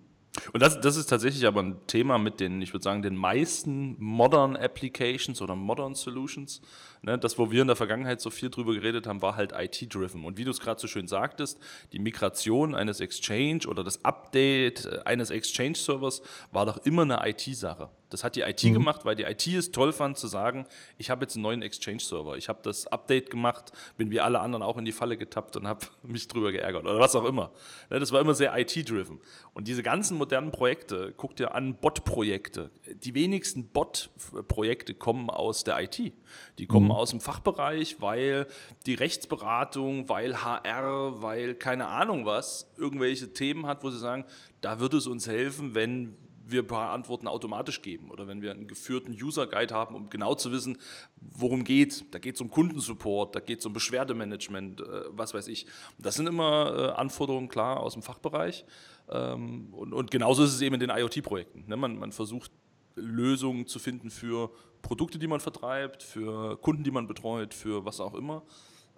Und das, das ist tatsächlich aber ein Thema mit den, ich würde sagen, den meisten Modern Applications oder Modern Solutions. Ne, das, wo wir in der Vergangenheit so viel drüber geredet haben, war halt IT-driven. Und wie du es gerade so schön sagtest, die Migration eines Exchange oder das Update äh, eines Exchange-Servers war doch immer eine IT-Sache. Das hat die IT mhm. gemacht, weil die IT es toll fand zu sagen, ich habe jetzt einen neuen Exchange-Server. Ich habe das Update gemacht, bin wie alle anderen auch in die Falle getappt und habe mich drüber geärgert oder was auch immer. Ne, das war immer sehr IT-driven. Und diese ganzen modernen Projekte, guck dir an, Bot-Projekte. Die wenigsten Bot-Projekte kommen aus der IT. Die kommen mhm. aus dem Fachbereich, weil die Rechtsberatung, weil HR, weil keine Ahnung was, irgendwelche Themen hat, wo sie sagen, da würde es uns helfen, wenn wir ein paar Antworten automatisch geben oder wenn wir einen geführten User Guide haben, um genau zu wissen, worum geht. Da geht es um Kundensupport, da geht es um Beschwerdemanagement, äh, was weiß ich. Das sind immer äh, Anforderungen klar aus dem Fachbereich. Ähm, und, genauso ist es eben in den IoT-Projekten. Ne? Man versucht Lösungen zu finden für Produkte, die man vertreibt, für Kunden, die man betreut, für was auch immer.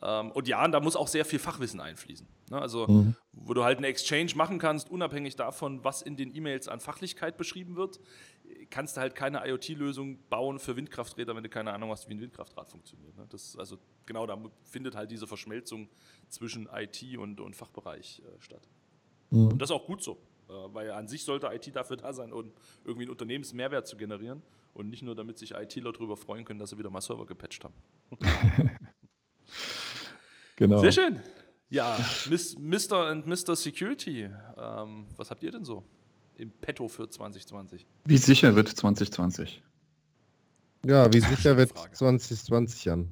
Ähm, und ja, da muss auch sehr viel Fachwissen einfließen. Ne? Also, mhm. wo du halt eine Exchange machen kannst, unabhängig davon, was in den E-Mails an Fachlichkeit beschrieben wird, kannst du halt keine IoT-Lösung bauen für Windkrafträder, wenn du keine Ahnung hast, wie ein Windkraftrad funktioniert. Ne? Das, also genau, da findet halt diese Verschmelzung zwischen IT und, und Fachbereich äh, statt. Mhm. Und das ist auch gut so, äh, weil an sich sollte IT dafür da sein, um irgendwie einen Unternehmensmehrwert zu generieren und nicht nur, damit sich ITler darüber freuen können, dass sie wieder mal Server gepatcht haben. genau. Sehr schön. Ja, Mr. und Mr. Security, ähm, was habt ihr denn so im Petto für 2020? Wie sicher wird 2020? Ja, wie sicher wird 2020 an?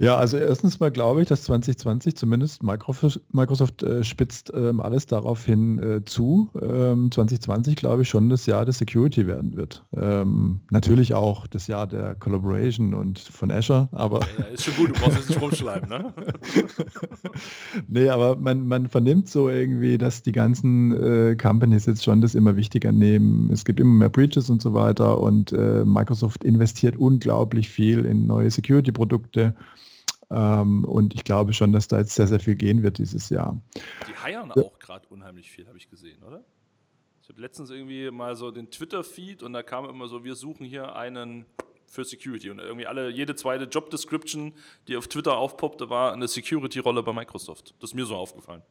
Ja, also erstens mal glaube ich, dass 2020 zumindest Microsoft, äh, spitzt ähm, alles darauf hin äh, zu. Ähm, 2020 glaube ich schon das Jahr der Security werden wird. Ähm, natürlich auch das Jahr der Collaboration und von Azure, aber... Ja, ist schon gut, du brauchst jetzt nicht rumschreiben, ne? nee, aber man, man vernimmt so irgendwie, dass die ganzen äh, Companies jetzt schon das immer wichtiger nehmen. Es gibt immer mehr Breaches und so weiter und äh, Microsoft investiert unglaublich viel in neue Security-Produkte. Ähm, und ich glaube schon, dass da jetzt sehr, sehr viel gehen wird dieses Jahr. Die heiern auch gerade unheimlich viel, habe ich gesehen, oder? Ich habe letztens irgendwie mal so den Twitter-Feed und da kam immer so, wir suchen hier einen für Security. Und irgendwie alle, jede zweite Job-Description, die auf Twitter aufpoppte, war eine Security-Rolle bei Microsoft. Das ist mir so aufgefallen.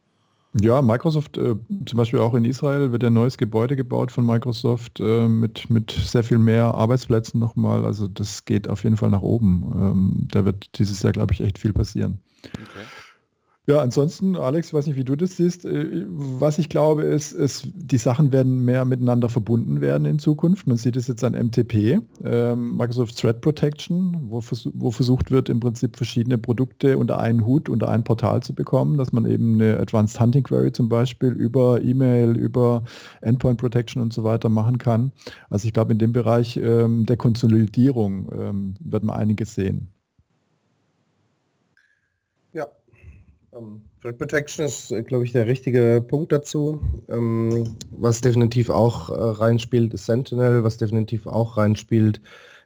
Ja, Microsoft, äh, zum Beispiel auch in Israel wird ein neues Gebäude gebaut von Microsoft äh, mit, mit sehr viel mehr Arbeitsplätzen nochmal. Also das geht auf jeden Fall nach oben. Ähm, da wird dieses Jahr, glaube ich, echt viel passieren. Okay. Ja, ansonsten, Alex, weiß nicht, wie du das siehst. Äh, was ich glaube, ist, ist, die Sachen werden mehr miteinander verbunden werden in Zukunft. Man sieht es jetzt an MTP, ähm, Microsoft Threat Protection, wo, wo, versucht wird, im Prinzip verschiedene Produkte unter einen Hut, unter ein Portal zu bekommen, dass man eben eine Advanced Hunting Query zum Beispiel über E-Mail, über Endpoint Protection und so weiter machen kann. Also ich glaube, in dem Bereich ähm, der Konsolidierung ähm, wird man einiges sehen. Ähm, Threat Protection ist, äh, glaube ich, der richtige Punkt dazu. Ähm, was definitiv auch äh, reinspielt, ist Sentinel. Was definitiv auch reinspielt,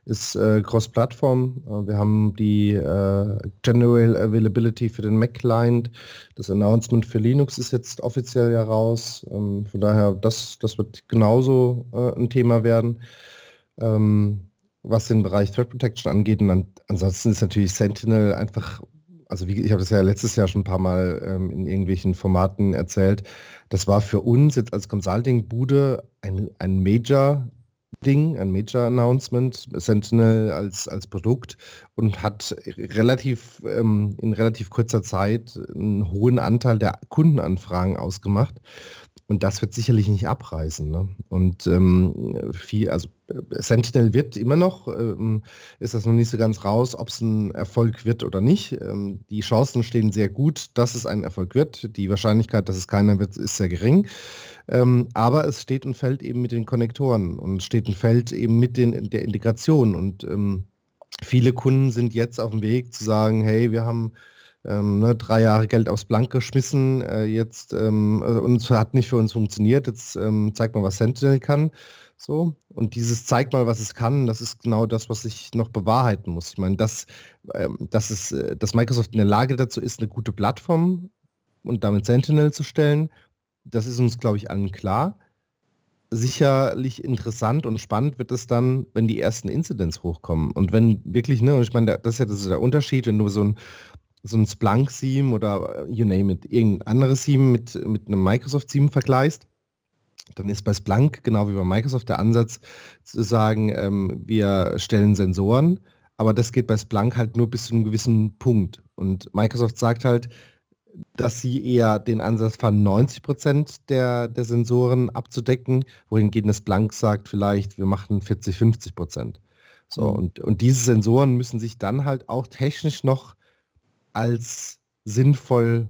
ist äh, Cross-Plattform. Äh, wir haben die äh, General Availability für den Mac-Client. Das Announcement für Linux ist jetzt offiziell ja raus. Ähm, von daher, das, das wird genauso äh, ein Thema werden. Ähm, was den Bereich Threat Protection angeht. Und an, ansonsten ist natürlich Sentinel einfach also wie, ich habe das ja letztes Jahr schon ein paar Mal ähm, in irgendwelchen Formaten erzählt, das war für uns jetzt als Consulting-Bude ein, ein Major Ding, ein Major Announcement, Sentinel als, als Produkt und hat relativ ähm, in relativ kurzer Zeit einen hohen Anteil der Kundenanfragen ausgemacht. Und das wird sicherlich nicht abreißen. Ne? Und ähm, viel, also Sentinel wird immer noch, ähm, ist das noch nicht so ganz raus, ob es ein Erfolg wird oder nicht. Ähm, die Chancen stehen sehr gut, dass es ein Erfolg wird. Die Wahrscheinlichkeit, dass es keiner wird, ist sehr gering. Ähm, aber es steht und fällt eben mit den Konnektoren und steht und fällt eben mit den, der Integration. Und ähm, viele Kunden sind jetzt auf dem Weg zu sagen, hey, wir haben ähm, ne, drei Jahre Geld aufs Blank geschmissen, äh, jetzt ähm, äh, und hat nicht für uns funktioniert, jetzt ähm, zeigt mal, was Sentinel kann. So, und dieses zeigt mal, was es kann, das ist genau das, was ich noch bewahrheiten muss. Ich meine, dass, ähm, dass, es, äh, dass Microsoft in der Lage dazu ist, eine gute Plattform und damit Sentinel zu stellen, das ist uns, glaube ich, allen klar. Sicherlich interessant und spannend wird es dann, wenn die ersten Incidents hochkommen. Und wenn wirklich, ne, und ich meine, das ist ja das ist der Unterschied, wenn du so ein so ein Splunk-Theme oder äh, you name it, irgendein anderes Theme mit, mit einem Microsoft-Theme vergleichst, dann ist bei Splunk genau wie bei Microsoft der Ansatz zu sagen, ähm, wir stellen Sensoren, aber das geht bei Splunk halt nur bis zu einem gewissen Punkt. Und Microsoft sagt halt, dass sie eher den Ansatz fahren, 90 Prozent der, der Sensoren abzudecken, wohingegen das Splunk sagt vielleicht, wir machen 40, 50 Prozent. So, mhm. und, und diese Sensoren müssen sich dann halt auch technisch noch als sinnvoll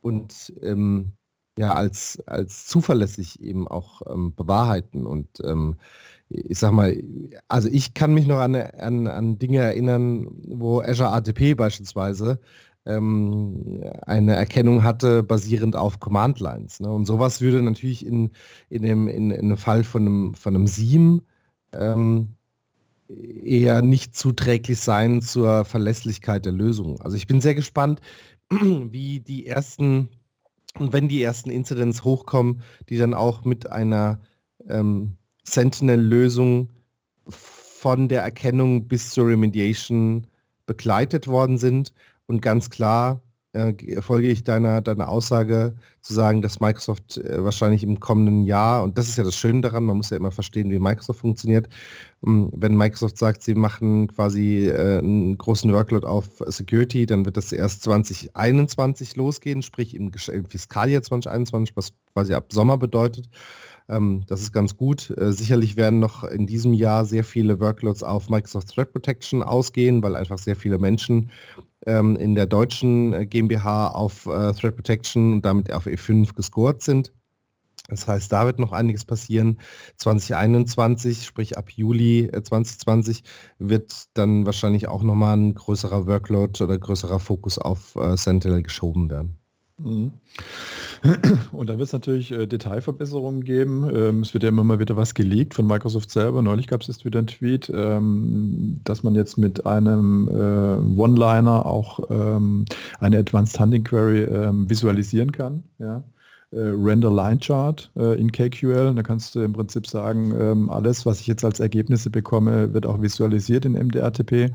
und ähm, ja, als, als zuverlässig eben auch ähm, bewahrheiten. Und ähm, ich sag mal, also ich kann mich noch an, an, an Dinge erinnern, wo Azure ATP beispielsweise ähm, eine Erkennung hatte, basierend auf Command Lines. Ne? Und sowas würde natürlich in, in, dem, in, in dem Fall von einem, von einem SIEM ähm, eher nicht zuträglich sein zur Verlässlichkeit der Lösung. Also ich bin sehr gespannt, wie die ersten, und wenn die ersten Incidents hochkommen, die dann auch mit einer ähm, Sentinel-Lösung von der Erkennung bis zur Remediation begleitet worden sind und ganz klar äh, folge ich deiner, deiner Aussage zu sagen, dass Microsoft äh, wahrscheinlich im kommenden Jahr, und das ist ja das Schöne daran, man muss ja immer verstehen, wie Microsoft funktioniert, ähm, wenn Microsoft sagt, sie machen quasi äh, einen großen Workload auf Security, dann wird das erst 2021 losgehen, sprich im, im Fiskaljahr 2021, was quasi ab Sommer bedeutet. Ähm, das ist ganz gut. Äh, sicherlich werden noch in diesem Jahr sehr viele Workloads auf Microsoft Threat Protection ausgehen, weil einfach sehr viele Menschen ähm, in der deutschen äh, GmbH auf äh, Threat Protection und damit auf E5 gescored sind. Das heißt, da wird noch einiges passieren. 2021, sprich ab Juli 2020, äh, wird dann wahrscheinlich auch nochmal ein größerer Workload oder größerer Fokus auf äh, Sentinel geschoben werden. Mhm. Und dann wird es natürlich äh, Detailverbesserungen geben. Ähm, es wird ja immer mal wieder was geleakt von Microsoft selber. Neulich gab es jetzt wieder einen Tweet, ähm, dass man jetzt mit einem äh, One-Liner auch ähm, eine Advanced Hunting Query ähm, visualisieren kann. Ja? Äh, Render Line Chart äh, in KQL. Da kannst du im Prinzip sagen, ähm, alles, was ich jetzt als Ergebnisse bekomme, wird auch visualisiert in MDRTP.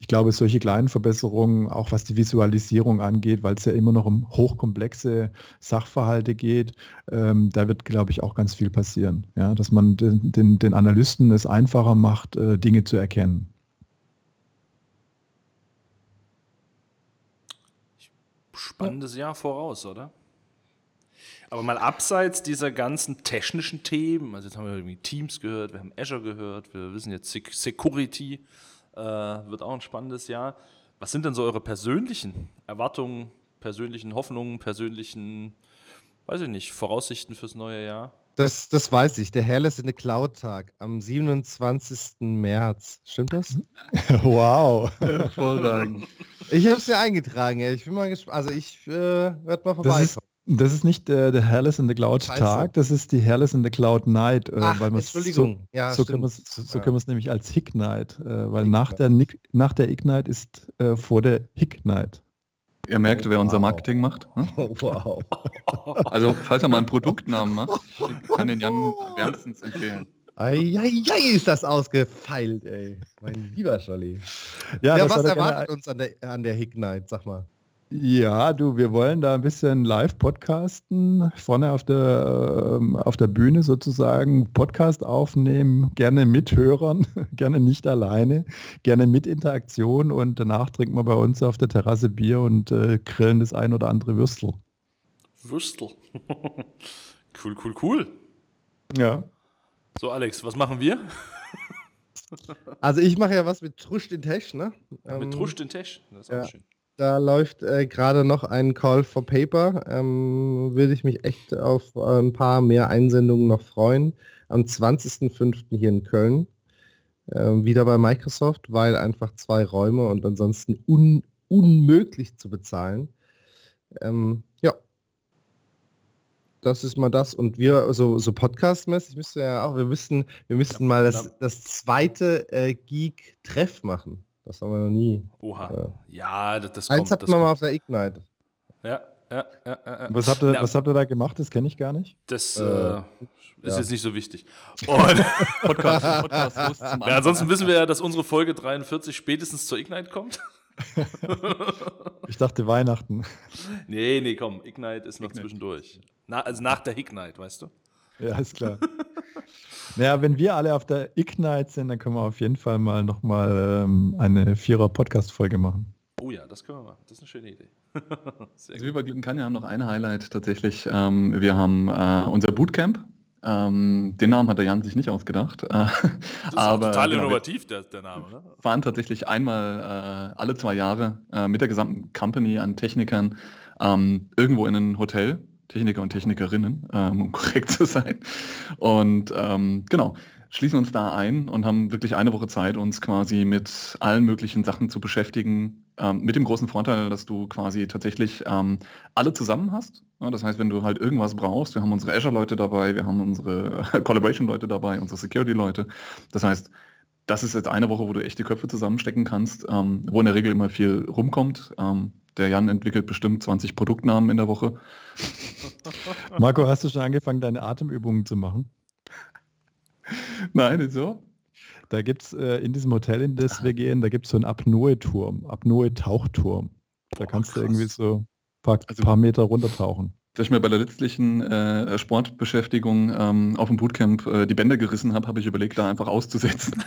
Ich glaube, solche kleinen Verbesserungen, auch was die Visualisierung angeht, weil es ja immer noch um hochkomplexe Sachverhalte geht, ähm, da wird, glaube ich, auch ganz viel passieren. Ja? Dass man den, den, den Analysten es einfacher macht, äh, Dinge zu erkennen. Spannendes Jahr voraus, oder? Aber mal abseits dieser ganzen technischen Themen, also jetzt haben wir irgendwie Teams gehört, wir haben Azure gehört, wir wissen jetzt Security, äh, wird auch ein spannendes Jahr. Was sind denn so eure persönlichen Erwartungen, persönlichen Hoffnungen, persönlichen, weiß ich nicht, Voraussichten fürs neue Jahr? Das, das weiß ich. Der Hairless in the Cloud Tag am 27. März. Stimmt das? wow. Hervorragend. Ich habe es ja eingetragen. Ich bin mal gespannt. Also ich äh, werde mal vorbeikommen. Das ist nicht der, der Hairless in the Cloud Scheiße. Tag, das ist die Hairless in the Cloud Night. Äh, Ach, weil Entschuldigung. So, ja, so, können so, so können wir es nämlich als Hick Night, äh, weil nach der, nach der Ignite ist äh, vor der Hick Night. Ihr merkt, oh, wer wow. unser Marketing macht. Hm? Oh, wow. Also, falls er mal einen Produktnamen macht, kann den Jan wärmstens empfehlen. Eieiei, ist das ausgefeilt, ey. Mein lieber Scholli. Ja, ja was erwartet uns an der, an der Hick Night, sag mal? Ja, du, wir wollen da ein bisschen live podcasten, vorne auf der, äh, auf der Bühne sozusagen Podcast aufnehmen, gerne mit Hörern, gerne nicht alleine, gerne mit Interaktion und danach trinken wir bei uns auf der Terrasse Bier und äh, grillen das ein oder andere Würstel. Würstel. cool, cool, cool. Ja. So, Alex, was machen wir? Also ich mache ja was mit Trusch den Tesch, ne? Ja, mit ähm, Trusch den Tesch, das ist ja. auch schön. Da läuft äh, gerade noch ein Call for Paper. Ähm, würde ich mich echt auf äh, ein paar mehr Einsendungen noch freuen. Am 20.05. hier in Köln. Äh, wieder bei Microsoft, weil einfach zwei Räume und ansonsten un unmöglich zu bezahlen. Ähm, ja. Das ist mal das. Und wir, so, so Podcast-mäßig müsste ja auch, wir müssten, wir müssten mal das, das zweite äh, Geek-Treff machen. Das haben wir noch nie. Oha. Ja, das, das Eins kommt. hatten wir mal auf der Ignite. Ja, ja, ja, ja. Was habt ihr, Na, was habt ihr da gemacht? Das kenne ich gar nicht. Das äh, äh, ist ja. jetzt nicht so wichtig. Und Podcast, Podcast ja, ansonsten wissen wir ja, dass unsere Folge 43 spätestens zur Ignite kommt. ich dachte Weihnachten. Nee, nee, komm, Ignite ist noch Ignite. zwischendurch. Na, also nach der Ignite, weißt du? Ja, ist klar. naja, wenn wir alle auf der Ignite sind, dann können wir auf jeden Fall mal nochmal ähm, eine Vierer-Podcast-Folge machen. Oh ja, das können wir machen. Das ist eine schöne Idee. also wir bei Glückenkanne haben noch ein Highlight tatsächlich. Ähm, wir haben äh, unser Bootcamp. Ähm, den Namen hat der Jan sich nicht ausgedacht. Äh, das ist aber, total genau, innovativ, der, der Name. Ne? waren tatsächlich einmal äh, alle zwei Jahre äh, mit der gesamten Company an Technikern ähm, irgendwo in ein Hotel Techniker und Technikerinnen, ähm, um korrekt zu sein. Und ähm, genau, schließen uns da ein und haben wirklich eine Woche Zeit, uns quasi mit allen möglichen Sachen zu beschäftigen. Ähm, mit dem großen Vorteil, dass du quasi tatsächlich ähm, alle zusammen hast. Ja, das heißt, wenn du halt irgendwas brauchst, wir haben unsere Azure-Leute dabei, wir haben unsere Collaboration-Leute dabei, unsere Security-Leute. Das heißt, das ist jetzt eine Woche, wo du echt die Köpfe zusammenstecken kannst, ähm, wo in der Regel immer viel rumkommt. Der Jan entwickelt bestimmt 20 Produktnamen in der Woche. Marco, hast du schon angefangen, deine Atemübungen zu machen? Nein, so. Da gibt es äh, in diesem Hotel, in das wir gehen, da gibt es so einen Apnoe-Turm, Apnoe-Tauchturm. Da oh, kannst krass. du irgendwie so ein paar, also, paar Meter runtertauchen. Dass ich mir bei der letztlichen äh, Sportbeschäftigung ähm, auf dem Bootcamp äh, die Bänder gerissen habe, habe ich überlegt, da einfach auszusetzen.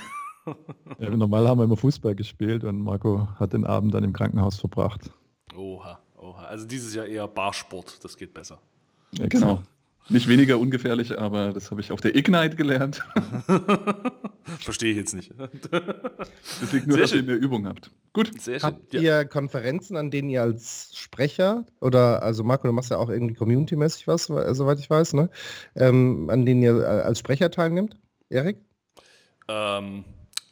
Ja, normal haben wir immer Fußball gespielt und Marco hat den Abend dann im Krankenhaus verbracht. Oha, oha. Also dieses Jahr eher Barsport, das geht besser. Ja, genau. Nicht weniger ungefährlich, aber das habe ich auf der Ignite gelernt. Verstehe ich jetzt nicht. Das liegt nur, Sehr dass schön. ihr mehr Übung habt. Gut. Sehr schön. Habt ihr Konferenzen, an denen ihr als Sprecher oder, also Marco, du machst ja auch irgendwie community-mäßig was, soweit ich weiß, ne? Ähm, an denen ihr als Sprecher teilnimmt? Erik? Ähm,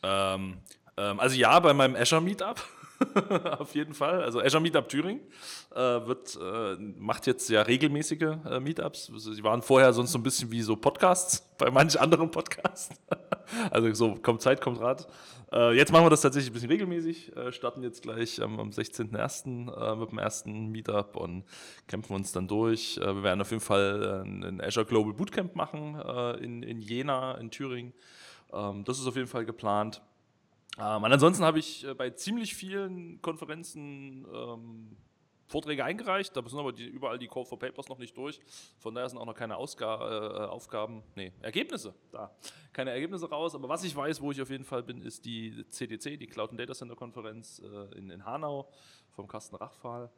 ähm, ähm, also ja, bei meinem Azure Meetup. auf jeden Fall. Also Azure Meetup Thüringen äh, wird, äh, macht jetzt ja regelmäßige äh, Meetups. Sie waren vorher sonst so ein bisschen wie so Podcasts bei manchen anderen Podcasts. also so kommt Zeit, kommt Rat. Äh, jetzt machen wir das tatsächlich ein bisschen regelmäßig. Äh, starten jetzt gleich ähm, am 16.01. Äh, mit dem ersten Meetup und kämpfen uns dann durch. wir werden auf jeden Fall ein Azure Global Bootcamp machen in, in Jena in Thüringen. Ähm, das ist auf jeden Fall geplant. Ähm, ansonsten habe ich äh, bei ziemlich vielen Konferenzen ähm, Vorträge eingereicht, da sind aber die, überall die Call for Papers noch nicht durch. Von daher sind auch noch keine Ausga äh, Aufgaben, nee, Ergebnisse da. Keine Ergebnisse raus, aber was ich weiß, wo ich auf jeden Fall bin, ist die CDC, die Cloud and Data Center Konferenz äh, in, in Hanau vom Carsten Rachfahl.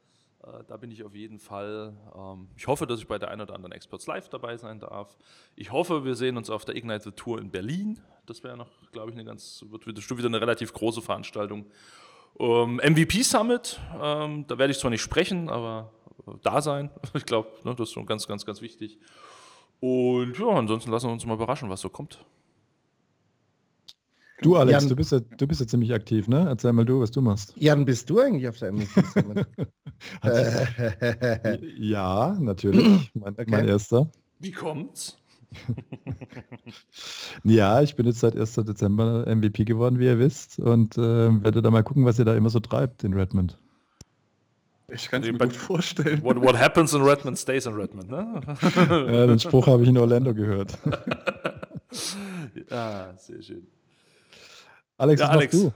Äh, da bin ich auf jeden Fall. Ähm, ich hoffe, dass ich bei der einen oder anderen Experts Live dabei sein darf. Ich hoffe, wir sehen uns auf der Ignite Tour in Berlin. Das wäre noch, glaube ich, eine ganz, wird wieder eine relativ große Veranstaltung. Ähm, MVP Summit, ähm, da werde ich zwar nicht sprechen, aber da sein. Ich glaube, ne, das ist schon ganz, ganz, ganz wichtig. Und ja, ansonsten lassen wir uns mal überraschen, was so kommt. Du, Alex, Jan, du, bist ja, du bist ja ziemlich aktiv, ne? Erzähl mal du, was du machst. Jan, bist du eigentlich auf der MVP ja, natürlich. Mein, okay. mein erster. Wie kommt's? ja, ich bin jetzt seit 1. Dezember MVP geworden, wie ihr wisst, und äh, werde da mal gucken, was ihr da immer so treibt in Redmond. Ich kann es mir gut vorstellen. What, what, happens in Redmond stays in Redmond, ne? ja, den Spruch habe ich in Orlando gehört. ja, sehr schön. Alex, ja, Alex. du?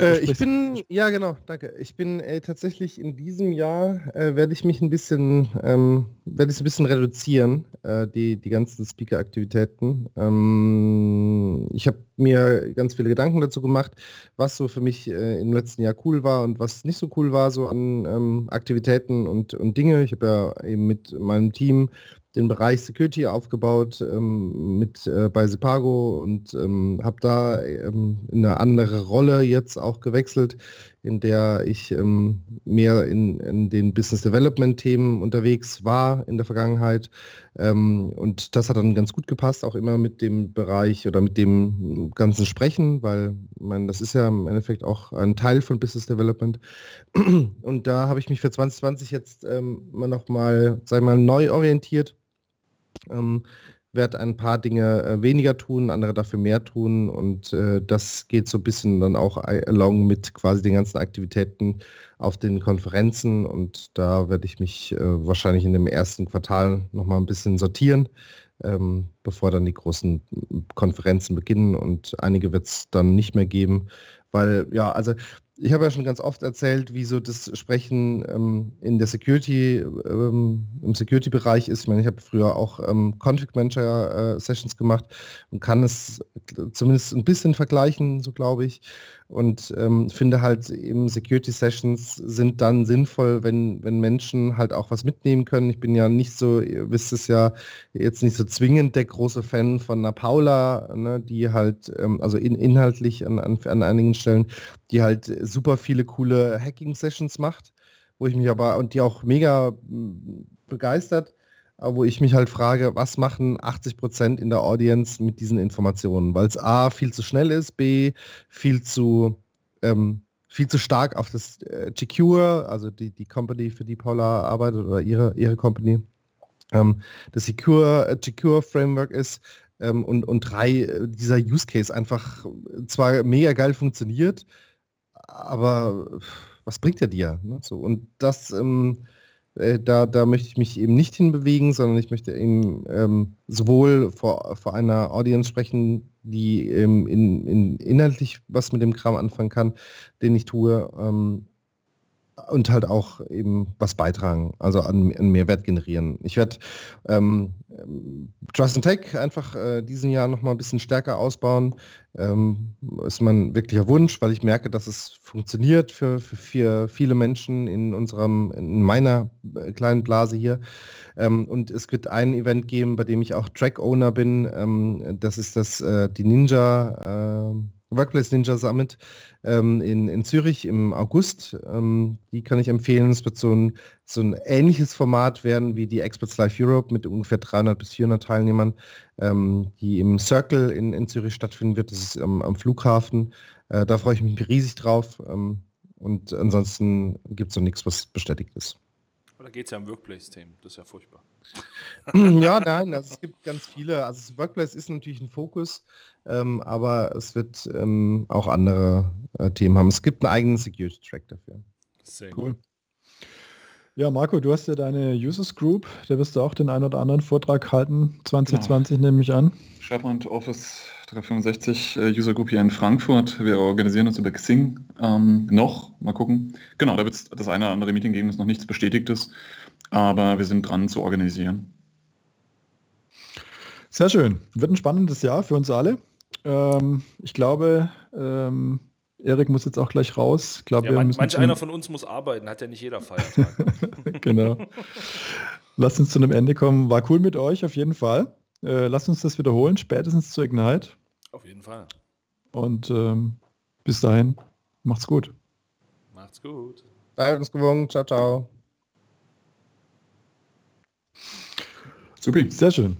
Äh, ich bin, ja genau, danke. Ich bin äh, tatsächlich in diesem Jahr, äh, werde ich mich ein bisschen, ähm, werde ich ein bisschen reduzieren, äh, die, die ganzen Speaker-Aktivitäten. Ähm, ich habe mir ganz viele Gedanken dazu gemacht, was so für mich äh, im letzten Jahr cool war und was nicht so cool war, so an ähm, Aktivitäten und, und Dinge. Ich habe ja eben mit meinem Team den Bereich Security aufgebaut ähm, mit äh, bei Sepago und ähm, habe da ähm, eine andere Rolle jetzt auch gewechselt, in der ich ähm, mehr in, in, den Business Development Themen unterwegs war in der Vergangenheit. Ähm, und das hat dann ganz gut gepasst, auch immer mit dem Bereich oder mit dem ganzen Sprechen, weil man, das ist ja im Endeffekt auch ein Teil von Business Development. Und da habe ich mich für 2020 jetzt ähm, nochmal, sei mal, neu orientiert ähm, werde ein paar Dinge äh, weniger tun, andere dafür mehr tun. Und äh, das geht so ein bisschen dann auch along mit quasi den ganzen Aktivitäten auf den Konferenzen. Und da werde ich mich äh, wahrscheinlich in dem ersten Quartal nochmal ein bisschen sortieren, ähm, bevor dann die großen Konferenzen beginnen. Und einige wird es dann nicht mehr geben, weil ja, also ich habe ja schon ganz oft erzählt, wie so das Sprechen ähm, in der Security, ähm, im Security-Bereich ist. Ich meine, ich habe früher auch ähm, Config Manager äh, Sessions gemacht und kann es zumindest ein bisschen vergleichen, so glaube ich und ähm, finde halt eben Security Sessions sind dann sinnvoll, wenn, wenn Menschen halt auch was mitnehmen können. Ich bin ja nicht so, ihr wisst es ja, jetzt nicht so zwingend der große Fan von einer Paula, ne, die halt, ähm, also in, inhaltlich an, an, an einigen Stellen, die halt super viele coole Hacking-Sessions macht, wo ich mich aber, und die auch mega begeistert, wo ich mich halt frage, was machen 80 Prozent in der Audience mit diesen Informationen? Weil es A, viel zu schnell ist, B, viel zu, ähm, viel zu stark auf das äh, Secure, also die, die Company, für die Paula arbeitet oder ihre, ihre Company, ähm, das Secure, äh, Secure Framework ist ähm, und, und drei, äh, dieser Use Case einfach zwar mega geil funktioniert, aber was bringt er dir? Ne? So, und das ähm, äh, da, da möchte ich mich eben nicht hinbewegen, sondern ich möchte eben ähm, sowohl vor, vor einer Audience sprechen, die ähm, in, in inhaltlich was mit dem Kram anfangen kann, den ich tue, ähm, und halt auch eben was beitragen, also an, an Mehrwert generieren. Ich werde ähm, Trust and Tech einfach äh, diesen Jahr nochmal ein bisschen stärker ausbauen. Ähm, ist mein wirklicher Wunsch, weil ich merke, dass es funktioniert für, für, für viele Menschen in unserem, in meiner äh, kleinen Blase hier. Ähm, und es wird ein Event geben, bei dem ich auch Track-Owner bin. Ähm, das ist das äh, die Ninja äh, Workplace Ninja Summit ähm, in, in Zürich im August. Ähm, die kann ich empfehlen. Es wird so ein, so ein ähnliches Format werden wie die Experts Live Europe mit ungefähr 300 bis 400 Teilnehmern, ähm, die im Circle in, in Zürich stattfinden wird. Das ist am, Flughafen. Äh, da freue ich mich riesig drauf. Ähm, und ansonsten gibt es noch nichts, was bestätigt ist. Oder geht es ja um Workplace-Themen? Das ist ja furchtbar. ja, nein, also es gibt ganz viele. Also das Workplace ist natürlich ein Fokus, ähm, aber es wird ähm, auch andere äh, Themen haben. Es gibt einen eigenen Security-Track dafür. Sehr cool. Ja, Marco, du hast ja deine Users Group, da wirst du auch den einen oder anderen Vortrag halten, 2020 genau. nehme ich an. SharePoint Office 365 äh, User Group hier in Frankfurt. Wir organisieren uns über Xing ähm, noch, mal gucken. Genau, da wird es das eine oder andere Meeting geben, das noch nichts Bestätigtes, aber wir sind dran zu organisieren. Sehr schön. Wird ein spannendes Jahr für uns alle. Ähm, ich glaube, ähm, Erik muss jetzt auch gleich raus. Ich glaube, ja, man, manch einer von uns muss arbeiten, hat ja nicht jeder Feiertag. genau. Lasst uns zu einem Ende kommen. War cool mit euch auf jeden Fall. Äh, lasst uns das wiederholen, spätestens zu Ignite. Auf jeden Fall. Und ähm, bis dahin, macht's gut. Macht's gut. Bleibt uns gewogen. Ciao, ciao. Super. Sehr schön.